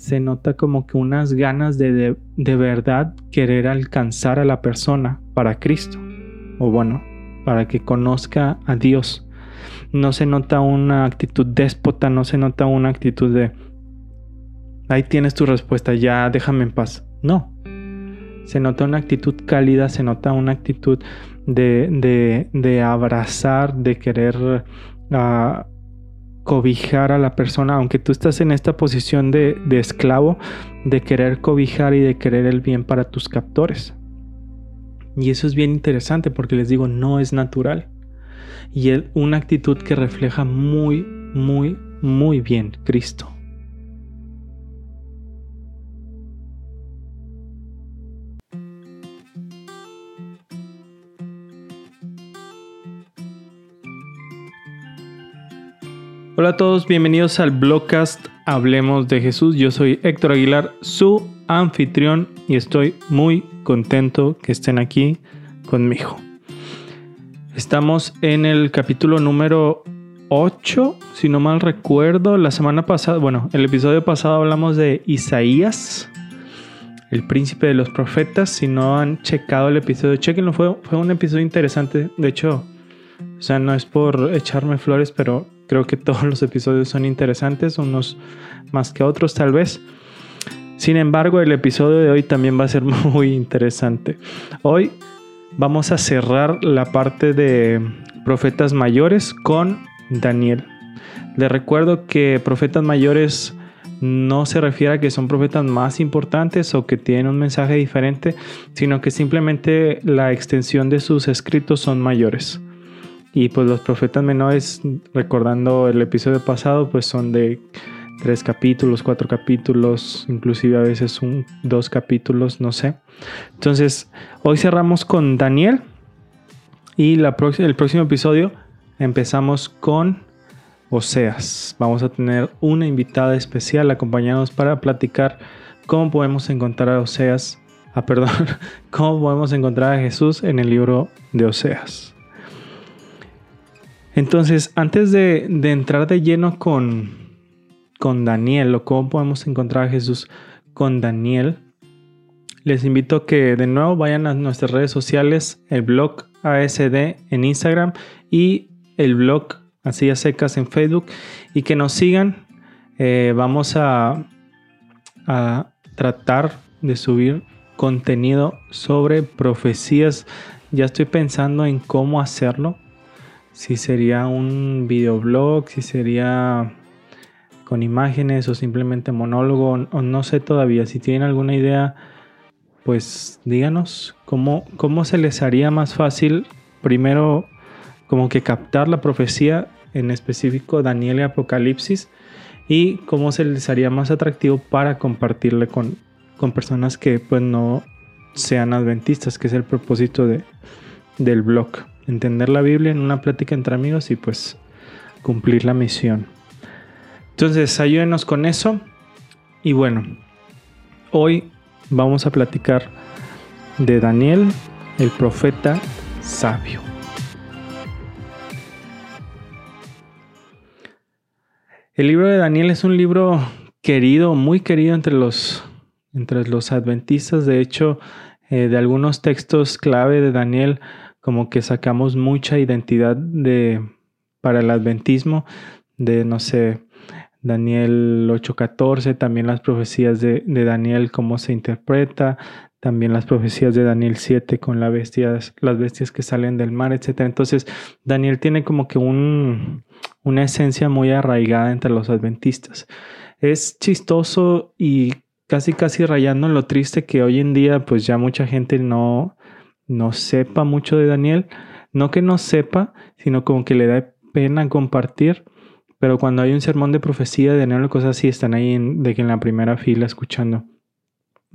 se nota como que unas ganas de, de, verdad querer alcanzar a la persona para Cristo. O bueno, para que conozca a Dios. No se nota una actitud déspota, no se nota una actitud de, ahí tienes tu respuesta, ya déjame en paz. No. Se nota una actitud cálida, se nota una actitud de, de, de abrazar, de querer uh, cobijar a la persona, aunque tú estás en esta posición de, esclavo, de querer cobijar y de querer el bien para tus captores. Y eso es bien interesante porque les digo, no es natural. Y es una actitud que refleja muy, muy, muy bien Cristo. Hola a todos, bienvenidos al blogcast Hablemos de Jesús. Yo soy Héctor Aguilar, su anfitrión, y estoy muy contento que estén aquí conmigo. Estamos en el capítulo número 8, si no mal recuerdo. La semana pasada, bueno, el episodio pasado hablamos de Isaías, el príncipe de los profetas. Si no han checado el episodio, chequenlo. Fue, fue un episodio interesante. De hecho, o sea, no es por echarme flores, pero Creo que todos los episodios son interesantes, unos más que otros tal vez. Sin embargo, el episodio de hoy también va a ser muy interesante. Hoy vamos a cerrar la parte de profetas mayores con Daniel. Les recuerdo que profetas mayores no se refiere a que son profetas más importantes o que tienen un mensaje diferente, sino que simplemente la extensión de sus escritos son mayores. Y pues los profetas menores, recordando el episodio pasado, pues son de tres capítulos, cuatro capítulos, inclusive a veces un, dos capítulos, no sé. Entonces, hoy cerramos con Daniel y el próximo episodio empezamos con Oseas. Vamos a tener una invitada especial acompañados para platicar cómo podemos encontrar a Oseas, ah, perdón, cómo podemos encontrar a Jesús en el libro de Oseas. Entonces, antes de, entrar de lleno con, con Daniel o cómo podemos encontrar a Jesús con Daniel, les invito a que de nuevo vayan a nuestras redes sociales, el blog ASD en Instagram y el blog Así Secas en Facebook y que nos sigan. Eh, vamos a tratar de subir contenido sobre profecías. Ya estoy pensando en cómo hacerlo si sería un videoblog, si sería con imágenes o simplemente monólogo, o no sé todavía. Si tienen alguna idea, pues díganos cómo, cómo se les haría más fácil primero como que captar la profecía, en específico Daniel y Apocalipsis, y cómo se les haría más atractivo para compartirle con, con personas que pues no sean adventistas, que es el propósito de, del blog entender la Biblia en una plática entre amigos y pues cumplir la misión. Entonces, ayúdenos con eso. Y bueno, hoy vamos a platicar de Daniel, el profeta sabio. El libro de Daniel es un libro querido, muy querido entre los, entre los adventistas. De hecho, eh, de algunos textos clave de Daniel como que sacamos mucha identidad de, para el adventismo, de, no sé, Daniel 8:14, también las profecías de, Daniel, cómo se interpreta, también las profecías de Daniel 7 con las bestias, las bestias que salen del mar, etc. Entonces, Daniel tiene como que un, una esencia muy arraigada entre los adventistas. Es chistoso y casi casi rayando en lo triste que hoy en día pues ya mucha gente no, no sepa mucho de Daniel. No que no sepa, sino como que le da pena compartir. Pero cuando hay un sermón de profecía de Daniel o cosas así, están ahí en, de que en la primera fila escuchando.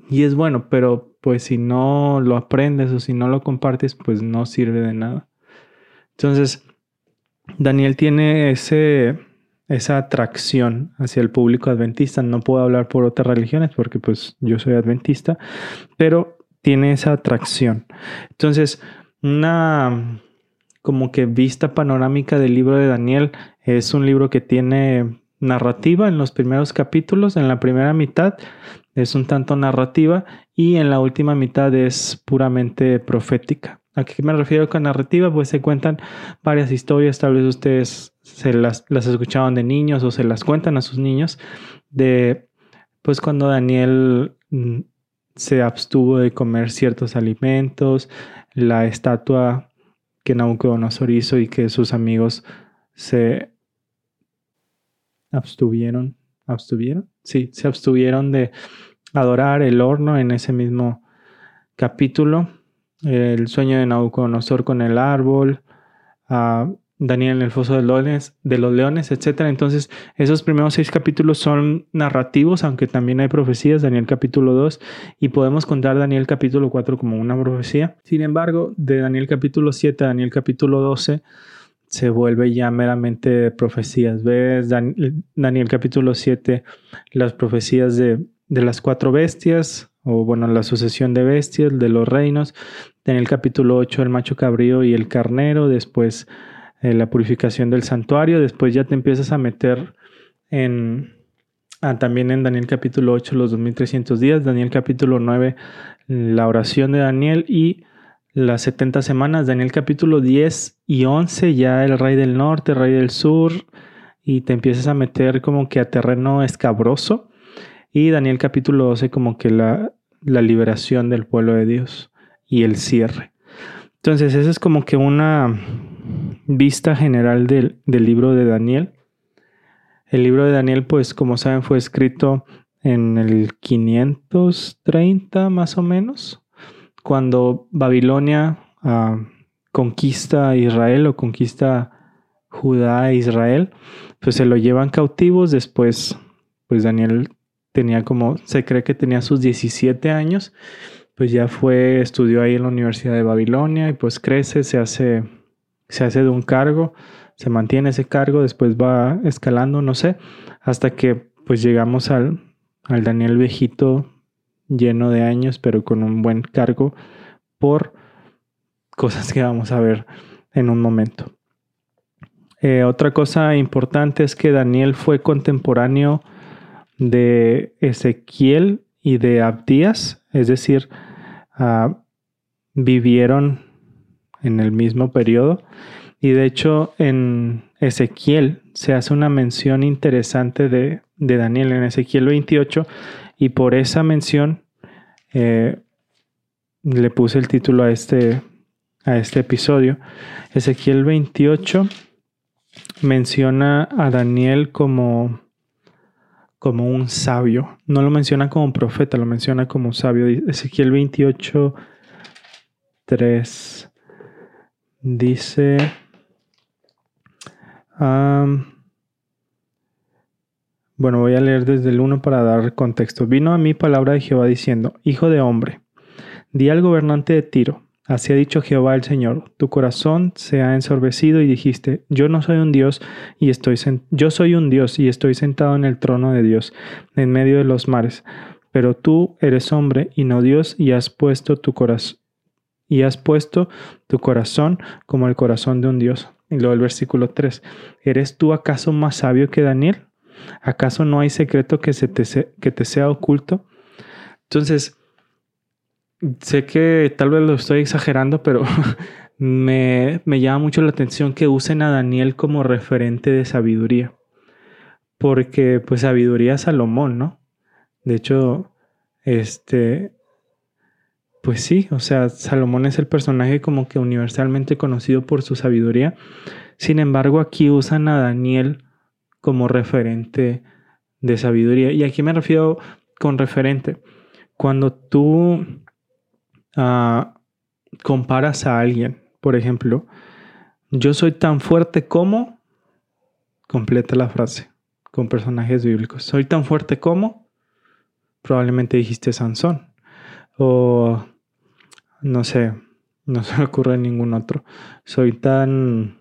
Y es bueno, pero pues si no lo aprendes o si no lo compartes, pues no sirve de nada. Entonces, Daniel tiene ese, esa atracción hacia el público adventista. No puedo hablar por otras religiones porque pues yo soy adventista, pero tiene esa atracción. Entonces, una como que vista panorámica del libro de Daniel es un libro que tiene narrativa en los primeros capítulos, en la primera mitad es un tanto narrativa y en la última mitad es puramente profética. ¿A qué me refiero con narrativa? Pues se cuentan varias historias, tal vez ustedes se las, las escuchaban de niños o se las cuentan a sus niños, de pues cuando Daniel mm, se abstuvo de comer ciertos alimentos, la estatua que Nabucodonosor hizo y que sus amigos se abstuvieron, abstuvieron, sí, se abstuvieron de adorar el horno en ese mismo capítulo, el sueño de Nabucodonosor con el árbol, a Daniel en el foso de los leones, de los leones etc. Entonces, esos primeros seis capítulos son narrativos, aunque también hay profecías, Daniel capítulo 2, y podemos contar Daniel capítulo 4 como una profecía. Sin embargo, de Daniel capítulo 7 a Daniel capítulo 12, se vuelve ya meramente profecías. ¿Ves? Daniel capítulo 7, las profecías de, de, las cuatro bestias, o bueno, la sucesión de bestias, de los reinos. Daniel capítulo 8, el macho cabrío y el carnero. Después eh, la purificación del santuario. Después ya te empiezas a meter en... Ah, también en Daniel capítulo 8, los 2300 días. Daniel capítulo 9, la oración de Daniel y las 70 semanas, Daniel capítulo 10 y 11, ya el rey del norte, el rey del sur, y te empiezas a meter como que a terreno escabroso. Y Daniel capítulo 12 como que la, la liberación del pueblo de Dios y el cierre. Entonces, esa es como que una vista general del, del libro de Daniel. El libro de Daniel, pues como saben, fue escrito en el 530 más o menos cuando Babilonia ah, conquista Israel o conquista Judá e Israel, pues se lo llevan cautivos. Después, pues Daniel tenía como, se cree que tenía sus 17 años, pues ya fue, estudió ahí en la Universidad de Babilonia y pues crece, se hace, se hace de un cargo, se mantiene ese cargo, después va escalando, no sé, hasta que pues llegamos al, al Daniel viejito lleno de años, pero con un buen cargo por cosas que vamos a ver en un momento. Eh, otra cosa importante es que Daniel fue contemporáneo de Ezequiel y de Abdías, es decir, ah, vivieron en el mismo periodo. Y de hecho en Ezequiel se hace una mención interesante de, de Daniel en Ezequiel 28 y por esa mención eh, le puse el título a este, a este episodio. Ezequiel 28 menciona a Daniel como, como un sabio. No lo menciona como profeta, lo menciona como sabio. Ezequiel 28, 3 dice... Bueno, voy a leer desde el 1 para dar contexto. Vino a mí palabra de Jehová diciendo, Hijo de hombre, di al gobernante de Tiro, así ha dicho Jehová el Señor, tu corazón se ha ensorbecido y dijiste, yo no soy un Dios y estoy yo soy un Dios y estoy sentado en el trono de Dios, en medio de los mares, pero tú eres hombre y no Dios y has puesto tu corazón y has puesto tu corazón como el corazón de un Dios. Y luego el versículo 3, ¿eres tú acaso más sabio que Daniel? ¿Acaso no hay secreto que, se te, que te sea oculto? Entonces, sé que tal vez lo estoy exagerando, pero me, me llama mucho la atención que usen a Daniel como referente de sabiduría. Porque, pues, sabiduría Salomón, ¿no? De hecho, este, pues sí, o sea, Salomón es el personaje como que universalmente conocido por su sabiduría. Sin embargo, aquí usan a Daniel como referente de sabiduría. Y aquí me refiero con referente. Cuando tú ah, comparas a alguien, por ejemplo, yo soy tan fuerte como, completa la frase con personajes bíblicos. Soy tan fuerte como, probablemente dijiste Sansón. O, no sé, no se me ocurre ningún otro. Soy tan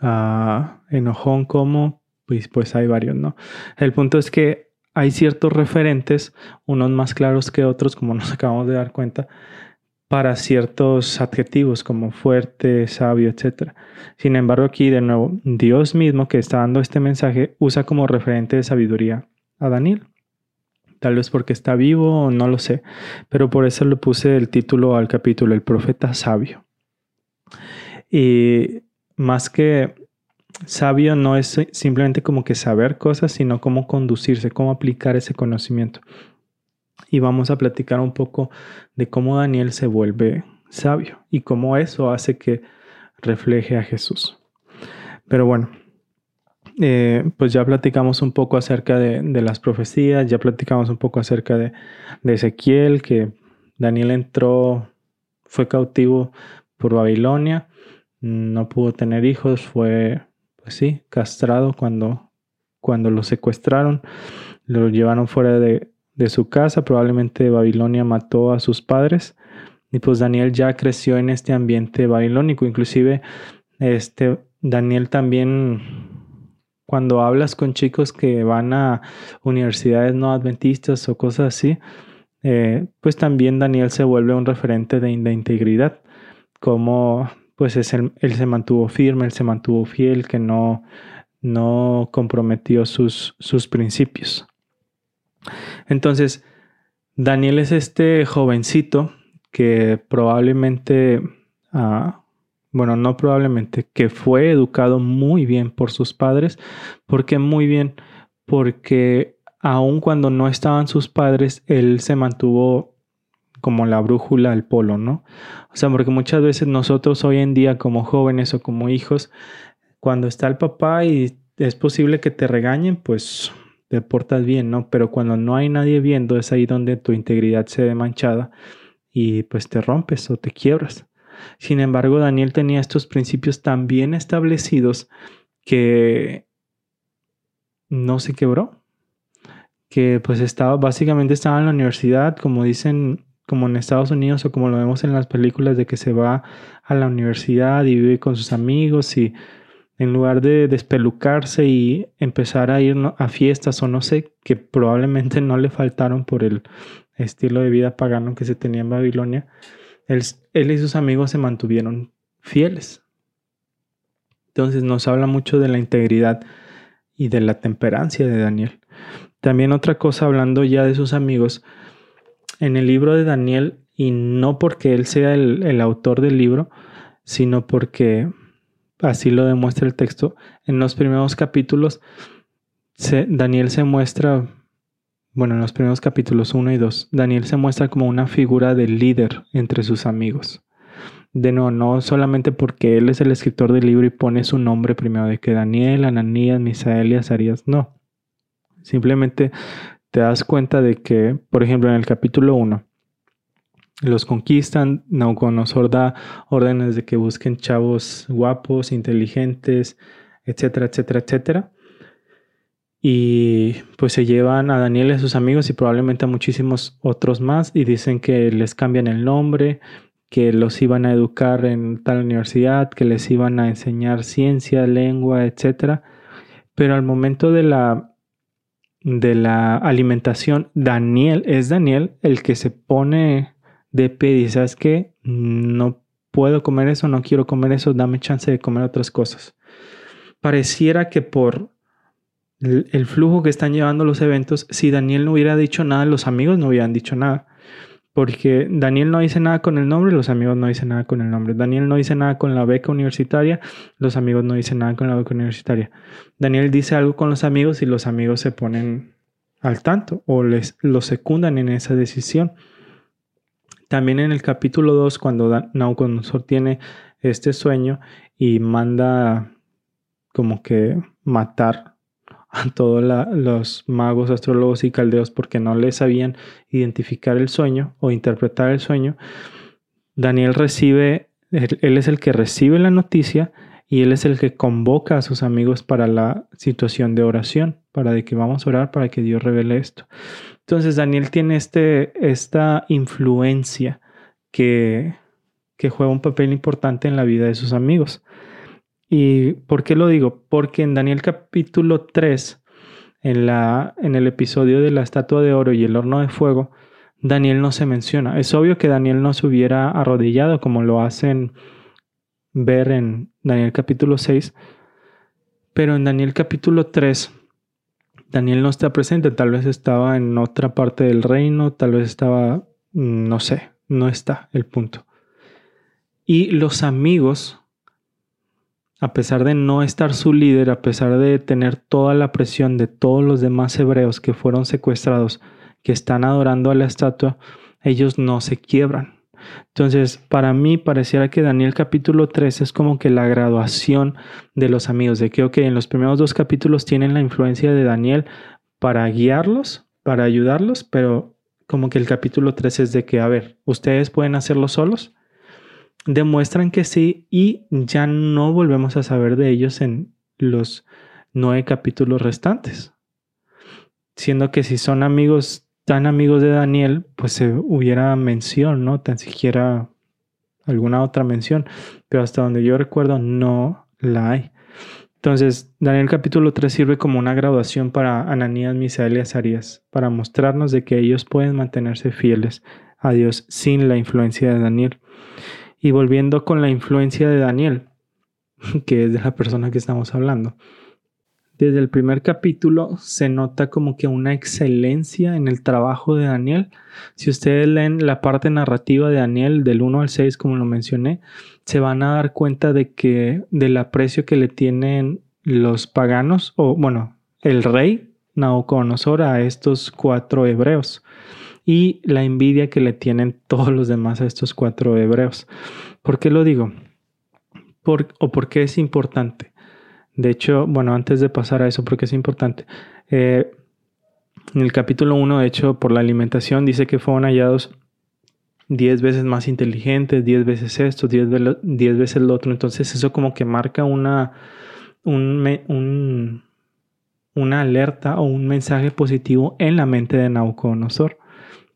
ah, enojón como, pues, pues hay varios, ¿no? El punto es que hay ciertos referentes, unos más claros que otros, como nos acabamos de dar cuenta, para ciertos adjetivos como fuerte, sabio, etc. Sin embargo, aquí de nuevo, Dios mismo que está dando este mensaje usa como referente de sabiduría a Daniel. Tal vez porque está vivo no lo sé, pero por eso le puse el título al capítulo, el profeta sabio. Y más que sabio no es simplemente como que saber cosas, sino cómo conducirse, cómo aplicar ese conocimiento y vamos a platicar un poco de cómo Daniel se vuelve sabio y cómo eso hace que refleje a Jesús. Pero bueno, eh, pues ya platicamos un poco acerca de, las profecías, ya platicamos un poco acerca de, Ezequiel, que Daniel entró, fue cautivo por Babilonia, no pudo tener hijos, fue, pues sí, castrado cuando, cuando lo secuestraron, lo llevaron fuera de, de su casa, probablemente Babilonia mató a sus padres y pues Daniel ya creció en este ambiente babilónico, inclusive este Daniel también cuando hablas con chicos que van a universidades no adventistas o cosas así, eh, pues también Daniel se vuelve un referente de, integridad, como pues es él se mantuvo firme, él se mantuvo fiel, que no, no comprometió sus, sus principios. Entonces, Daniel es este jovencito que probablemente, ah, bueno, no probablemente, que fue educado muy bien por sus padres. ¿Por qué muy bien? Porque aun cuando no estaban sus padres, él se mantuvo como la brújula al polo, ¿no? O sea, porque muchas veces nosotros hoy en día como jóvenes o como hijos, cuando está el papá y es posible que te regañen, pues te portas bien, ¿no? Pero cuando no hay nadie viendo es ahí donde tu integridad se ve manchada y pues te rompes o te quiebras. Sin embargo, Daniel tenía estos principios tan bien establecidos que no se quebró, que pues estaba, básicamente estaba en la universidad, como dicen, como en Estados Unidos o como lo vemos en las películas de que se va a la universidad y vive con sus amigos y en lugar de despelucarse y empezar a ir a fiestas o no sé, que probablemente no le faltaron por el estilo de vida pagano que se tenía en Babilonia, él, y sus amigos se mantuvieron fieles. Entonces nos habla mucho de la integridad y de la temperancia de Daniel. También otra cosa, hablando ya de sus amigos, en el libro de Daniel, y no porque él sea el, el autor del libro, sino porque así lo demuestra el texto, en los primeros capítulos, Daniel se muestra, bueno, en los primeros capítulos 1 y 2, Daniel se muestra como una figura de líder entre sus amigos. De nuevo, no solamente porque él es el escritor del libro y pone su nombre primero de que Daniel, Ananías, Misael y Azarías, no. Simplemente te das cuenta de que, por ejemplo, en el capítulo 1, los conquistan, Nauconosor da órdenes de que busquen chavos guapos, inteligentes, etcétera, etcétera, etcétera. Y pues se llevan a Daniel y a sus amigos y probablemente a muchísimos otros más y dicen que les cambian el nombre, que los iban a educar en tal universidad, que les iban a enseñar ciencia, lengua, etcétera. Pero al momento de la de la alimentación, Daniel es Daniel el que se pone de pedir, ¿sabes qué? No puedo comer eso, no quiero comer eso, dame chance de comer otras cosas. Pareciera que por el flujo que están llevando los eventos, si Daniel no hubiera dicho nada, los amigos no hubieran dicho nada. Porque Daniel no dice nada con el nombre, los amigos no dicen nada con el nombre. Daniel no dice nada con la beca universitaria, los amigos no dicen nada con la beca universitaria. Daniel dice algo con los amigos y los amigos se ponen al tanto o les lo secundan en esa decisión. También en el capítulo 2, cuando Nauconosor tiene este sueño y manda como que matar a todos los magos, astrólogos y caldeos porque no les sabían identificar el sueño o interpretar el sueño, Daniel recibe, él es el que recibe la noticia y él es el que convoca a sus amigos para la situación de oración, para de que vamos a orar para que Dios revele esto. Entonces Daniel tiene este, esta influencia que, que juega un papel importante en la vida de sus amigos. ¿Y por qué lo digo? Porque en Daniel capítulo 3, en, la, en el episodio de la estatua de oro y el horno de fuego, Daniel no se menciona. Es obvio que Daniel no se hubiera arrodillado como lo hacen ver en Daniel capítulo 6, pero en Daniel capítulo 3, Daniel no está presente, tal vez estaba en otra parte del reino, tal vez estaba, no sé, no está el punto. Y los amigos, a pesar de no estar su líder, a pesar de tener toda la presión de todos los demás hebreos que fueron secuestrados, que están adorando a la estatua, ellos no se quiebran. Entonces, para mí pareciera que Daniel capítulo 3 es como que la graduación de los amigos, de que, ok, en los primeros dos capítulos tienen la influencia de Daniel para guiarlos, para ayudarlos, pero como que el capítulo 3 es de que, a ver, ustedes pueden hacerlo solos, demuestran que sí y ya no volvemos a saber de ellos en los nueve capítulos restantes. Siendo que si son amigos tan amigos de Daniel, pues se hubiera mención, ¿no? Tan siquiera alguna otra mención, pero hasta donde yo recuerdo no la hay. Entonces, Daniel capítulo 3 sirve como una graduación para Ananías, Misael y Azarías, para mostrarnos de que ellos pueden mantenerse fieles a Dios sin la influencia de Daniel. Y volviendo con la influencia de Daniel, que es de la persona que estamos hablando desde el primer capítulo se nota como que una excelencia en el trabajo de Daniel. Si ustedes leen la parte narrativa de Daniel del 1 al 6, como lo mencioné, se van a dar cuenta de que del aprecio que le tienen los paganos, o bueno, el rey Nabucodonosor a estos cuatro hebreos y la envidia que le tienen todos los demás a estos cuatro hebreos. ¿Por qué lo digo? ¿O por qué es importante? De hecho, bueno, antes de pasar a eso, porque es importante, eh, en el capítulo 1, de hecho, por la alimentación, dice que fueron hallados 10 veces más inteligentes, 10 veces esto, 10 veces lo otro. Entonces eso como que marca una, un, una alerta o un mensaje positivo en la mente de Nabucodonosor.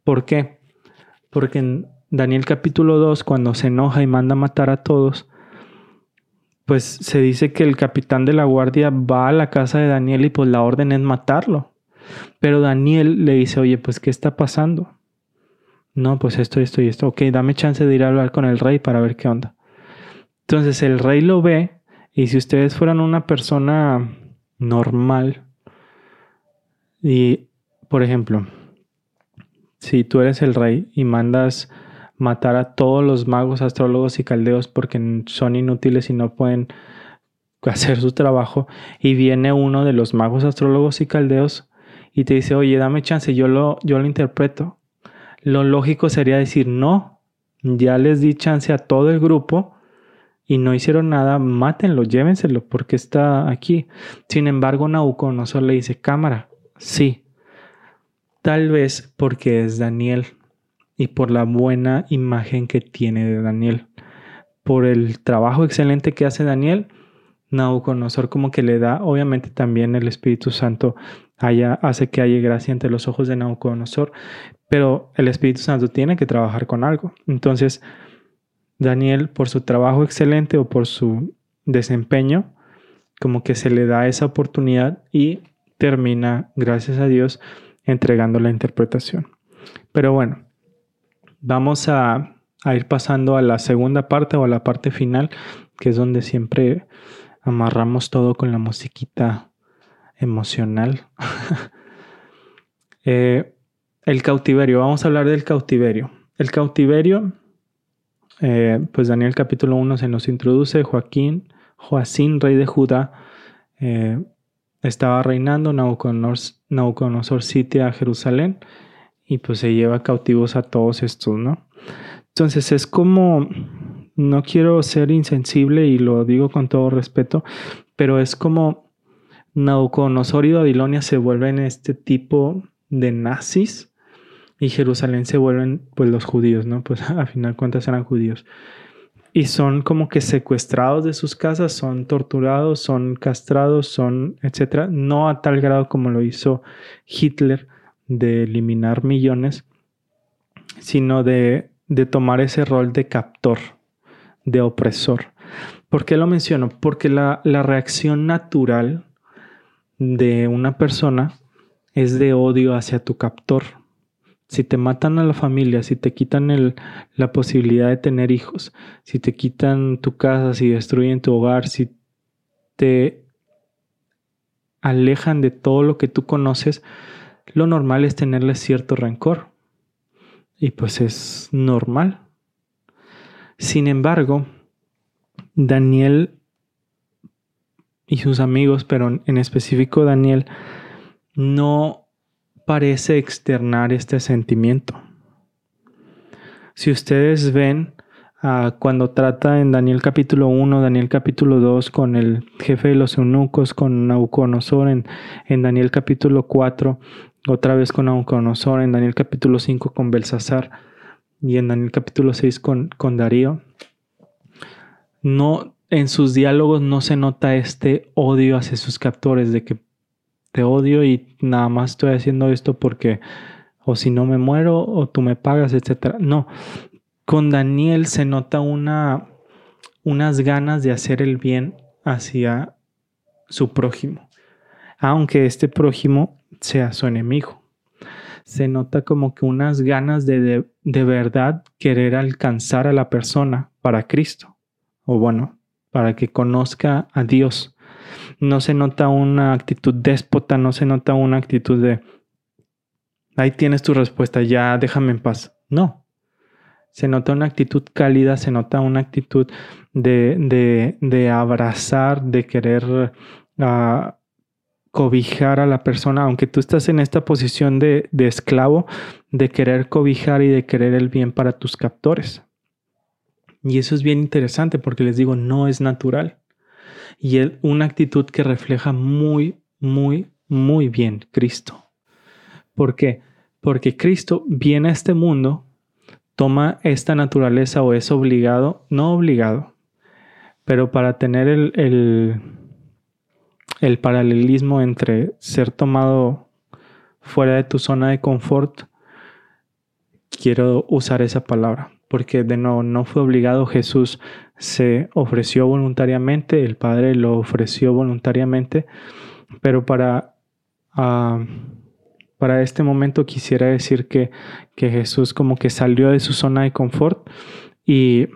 ¿Por qué? Porque en Daniel capítulo 2, cuando se enoja y manda matar a todos, pues se dice que el capitán de la guardia va a la casa de Daniel y pues la orden es matarlo. Pero Daniel le dice, oye, pues ¿qué está pasando? No, pues esto, esto y esto. Ok, dame chance de ir a hablar con el rey para ver qué onda. Entonces el rey lo ve y si ustedes fueran una persona normal y, por ejemplo, si tú eres el rey y mandas matar a todos los magos, astrólogos y caldeos porque son inútiles y no pueden hacer su trabajo. Y viene uno de los magos, astrólogos y caldeos y te dice, oye, dame chance, yo lo, yo lo interpreto. Lo lógico sería decir, no, ya les di chance a todo el grupo y no hicieron nada, mátenlo, llévenselo, porque está aquí. Sin embargo, Nabucodonosor le dice, cámara, sí. Tal vez porque es Daniel, y por la buena imagen que tiene de Daniel. Por el trabajo excelente que hace Daniel, Nabucodonosor como que le da, obviamente también el Espíritu Santo hace que haya gracia ante los ojos de Nabucodonosor, pero el Espíritu Santo tiene que trabajar con algo. Entonces, Daniel, por su trabajo excelente o por su desempeño, como que se le da esa oportunidad y termina, gracias a Dios, entregando la interpretación. Pero bueno, Vamos a, ir pasando a la segunda parte o a la parte final, que es donde siempre amarramos todo con la musiquita emocional. Eh, el cautiverio, vamos a hablar del cautiverio. El cautiverio, eh, pues Daniel capítulo 1 se nos introduce, Joaquín, Joacín, rey de Judá, eh, estaba reinando, Nabucodonosor, Nabucodonosor sitia a Jerusalén y pues se lleva cautivos a todos estos, ¿no? Entonces es como, no quiero ser insensible y lo digo con todo respeto, pero es como Nabucodonosor y Babilonia se vuelven este tipo de nazis y Jerusalén se vuelven pues los judíos, ¿no? Pues a final cuentas eran judíos. Y son como que secuestrados de sus casas, son torturados, son castrados, son, etcétera, no a tal grado como lo hizo Hitler, de eliminar millones, sino de, tomar ese rol de captor, de opresor. ¿Por qué lo menciono? Porque la, la reacción natural de una persona es de odio hacia tu captor. Si te matan a la familia, si te quitan la posibilidad de tener hijos, si te quitan tu casa, si destruyen tu hogar, si te alejan de todo lo que tú conoces, lo normal es tenerle cierto rencor. Y pues es normal. Sin embargo, Daniel y sus amigos, pero en específico Daniel, no parece externar este sentimiento. Si ustedes ven ah, cuando trata en Daniel capítulo 1, Daniel capítulo 2 con el jefe de los eunucos, con Nauconosor, en, en Daniel capítulo 4, otra vez con Nauconosor, en Daniel capítulo 5 con Belsasar y en Daniel capítulo 6 con, con Darío, no, en sus diálogos no se nota este odio hacia sus captores de que te odio y nada más estoy haciendo esto porque o si no me muero o tú me pagas, etcétera. No, con Daniel se nota una unas ganas de hacer el bien hacia su prójimo, aunque este prójimo sea su enemigo. Se nota como que unas ganas de, de, de verdad querer alcanzar a la persona para Cristo, o bueno, para que conozca a Dios no se nota una actitud déspota, no se nota una actitud de, ahí tienes tu respuesta, ya déjame en paz. No, se nota una actitud cálida, se nota una actitud de, de, abrazar, de querer ah, cobijar a la persona, aunque tú estás en esta posición de, de esclavo, de querer cobijar y de querer el bien para tus captores. Y eso es bien interesante porque les digo, no es natural y es una actitud que refleja muy, muy, muy bien Cristo. ¿Por qué? Porque Cristo viene a este mundo, toma esta naturaleza o es obligado, no obligado, pero para tener el, el, el paralelismo entre ser tomado fuera de tu zona de confort, quiero usar esa palabra, porque de nuevo no fue obligado Jesús se ofreció voluntariamente, el Padre lo ofreció voluntariamente, pero para, ah, para este momento quisiera decir que, que, Jesús como que salió de su zona de confort y,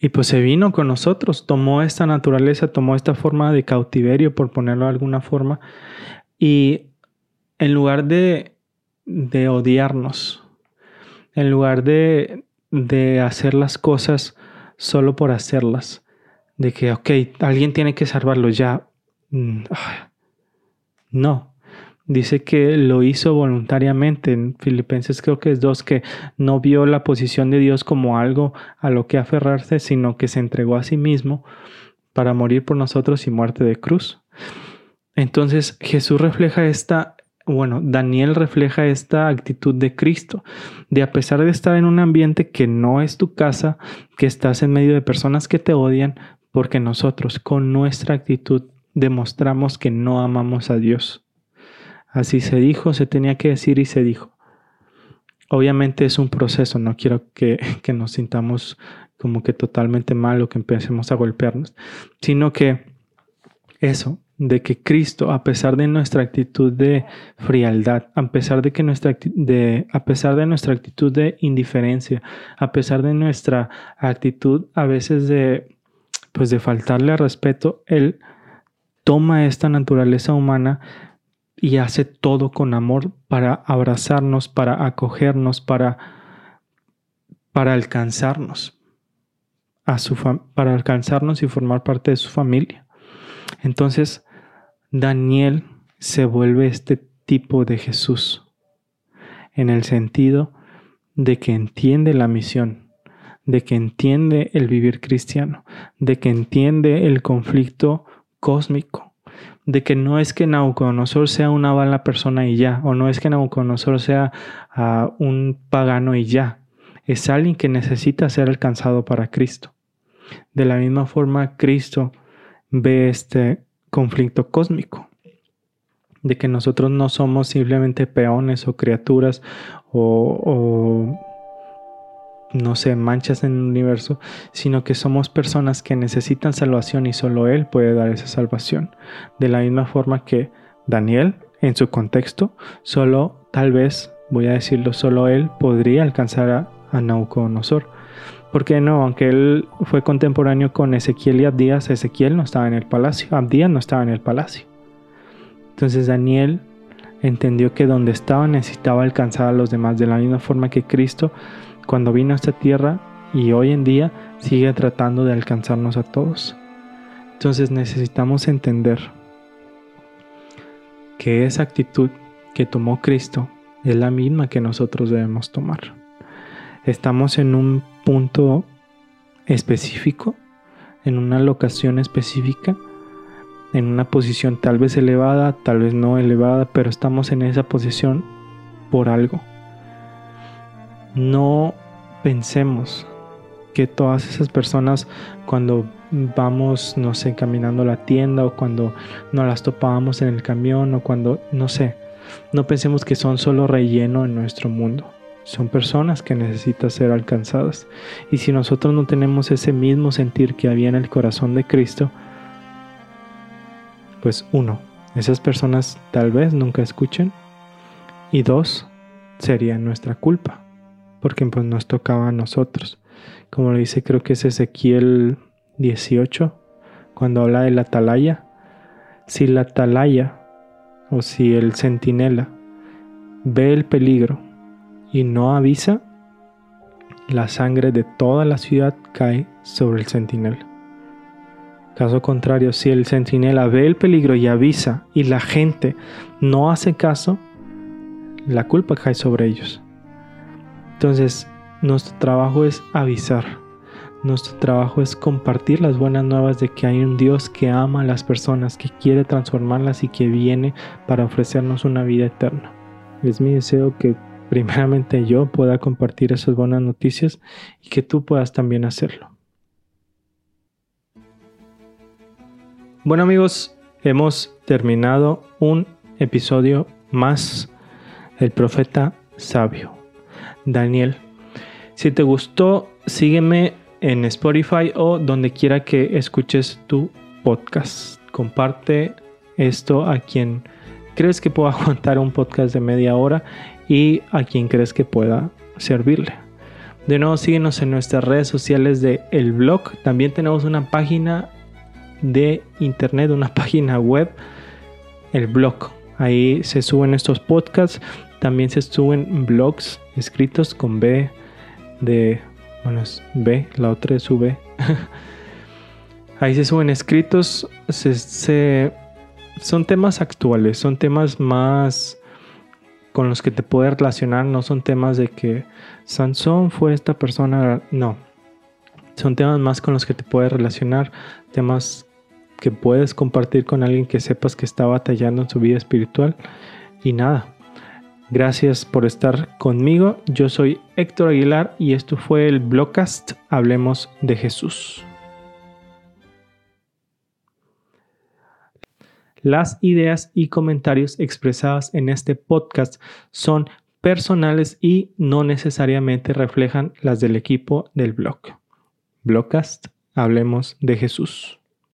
y pues se vino con nosotros, tomó esta naturaleza, tomó esta forma de cautiverio, por ponerlo de alguna forma, y en lugar de, de odiarnos, en lugar de, de hacer las cosas solo por hacerlas. De que, ok, alguien tiene que salvarlo ya. Mm, no. Dice que lo hizo voluntariamente. En Filipenses creo que es dos, que no vio la posición de Dios como algo a lo que aferrarse, sino que se entregó a sí mismo para morir por nosotros y muerte de cruz. Entonces Jesús refleja esta bueno, Daniel refleja esta actitud de Cristo, de a pesar de estar en un ambiente que no es tu casa, que estás en medio de personas que te odian, porque nosotros con nuestra actitud demostramos que no amamos a Dios. Así se dijo, se tenía que decir y se dijo. Obviamente es un proceso, no quiero que, que nos sintamos como que totalmente mal o que empecemos a golpearnos, sino que eso, de que Cristo, a pesar de nuestra actitud de frialdad, a pesar de que nuestra de, a pesar de nuestra actitud de indiferencia, a pesar de nuestra actitud a veces de pues de faltarle al respeto, él toma esta naturaleza humana y hace todo con amor para abrazarnos, para acogernos, para para alcanzarnos a su para alcanzarnos y formar parte de su familia. Entonces, Daniel se vuelve este tipo de Jesús, en el sentido de que entiende la misión, de que entiende el vivir cristiano, de que entiende el conflicto cósmico, de que no es que Nauconosor sea una mala persona y ya, o no es que Nauconosor sea ah, un pagano y ya, es alguien que necesita ser alcanzado para Cristo. De la misma forma, Cristo ve este conflicto cósmico, de que nosotros no somos simplemente peones o criaturas o, no sé, manchas en el universo, sino que somos personas que necesitan salvación y solo Él puede dar esa salvación. De la misma forma que Daniel, en su contexto, solo tal vez voy a decirlo, solo él podría alcanzar a, a. Porque no, aunque él fue contemporáneo con Ezequiel y Abdías, Ezequiel no estaba en el palacio, Abdías no estaba en el palacio. Entonces Daniel entendió que donde estaba necesitaba alcanzar a los demás de la misma forma que Cristo cuando vino a esta tierra y hoy en día sigue tratando de alcanzarnos a todos. Entonces necesitamos entender que esa actitud que tomó Cristo es la misma que nosotros debemos tomar. Estamos en un punto específico, en una locación específica, en una posición tal vez elevada, tal vez no elevada, pero estamos en esa posición por algo. No pensemos que todas esas personas cuando vamos, no sé, caminando a la tienda o cuando nos las topábamos en el camión o cuando, no sé, no pensemos que son solo relleno en nuestro mundo. Son personas que necesitan ser alcanzadas. Y si nosotros no tenemos ese mismo sentir que había en el corazón de Cristo, pues uno, esas personas tal vez nunca escuchen. Y dos, sería nuestra culpa, porque pues nos tocaba a nosotros como lo dice creo que es Ezequiel 18, cuando habla de la atalaya. Si la atalaya o si el centinela ve el peligro y no avisa, la sangre de toda la ciudad cae sobre el centinela. Caso contrario, si el centinela ve el peligro y avisa y la gente no hace caso, la culpa cae sobre ellos. Entonces, nuestro trabajo es avisar. Nuestro trabajo es compartir las buenas nuevas de que hay un Dios que ama a las personas, que quiere transformarlas y que viene para ofrecernos una vida eterna. Es mi deseo que primeramente yo pueda compartir esas buenas noticias y que tú puedas también hacerlo. Bueno amigos, hemos terminado un episodio más El profeta sabio, Daniel si te gustó, sígueme en Spotify o donde quiera que escuches tu podcast. Comparte esto a quien crees que pueda aguantar un podcast de media hora y a quien crees que pueda servirle. De nuevo, síguenos en nuestras redes sociales de El Blog. También tenemos una página de internet, una página web, El Blog. Ahí se suben estos podcasts. También se suben blogs escritos con B de, bueno, es B, la otra es V. Ahí se suben escritos, se, son temas actuales, son temas más con los que te puedes relacionar, no son temas de que Sansón fue esta persona, no. Son temas más con los que te puedes relacionar, temas que puedes compartir con alguien que sepas que está batallando en su vida espiritual. Y nada, Gracias por estar conmigo. Yo soy Héctor Aguilar y esto fue el Blogcast Hablemos de Jesús. Las ideas y comentarios expresadas en este podcast son personales y no necesariamente reflejan las del equipo del blog. Blogcast Hablemos de Jesús.